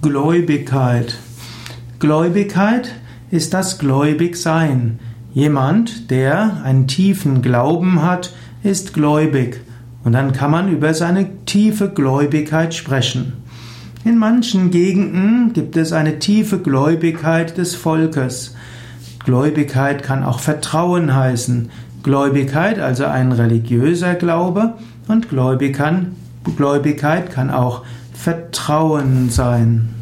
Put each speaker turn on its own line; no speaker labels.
Gläubigkeit. Gläubigkeit ist das Gläubigsein. Jemand, der einen tiefen Glauben hat, ist gläubig. Und dann kann man über seine tiefe Gläubigkeit sprechen. In manchen Gegenden gibt es eine tiefe Gläubigkeit des Volkes. Gläubigkeit kann auch Vertrauen heißen. Gläubigkeit, also ein religiöser Glaube, und Gläubigkeit kann auch Vertrauen sein.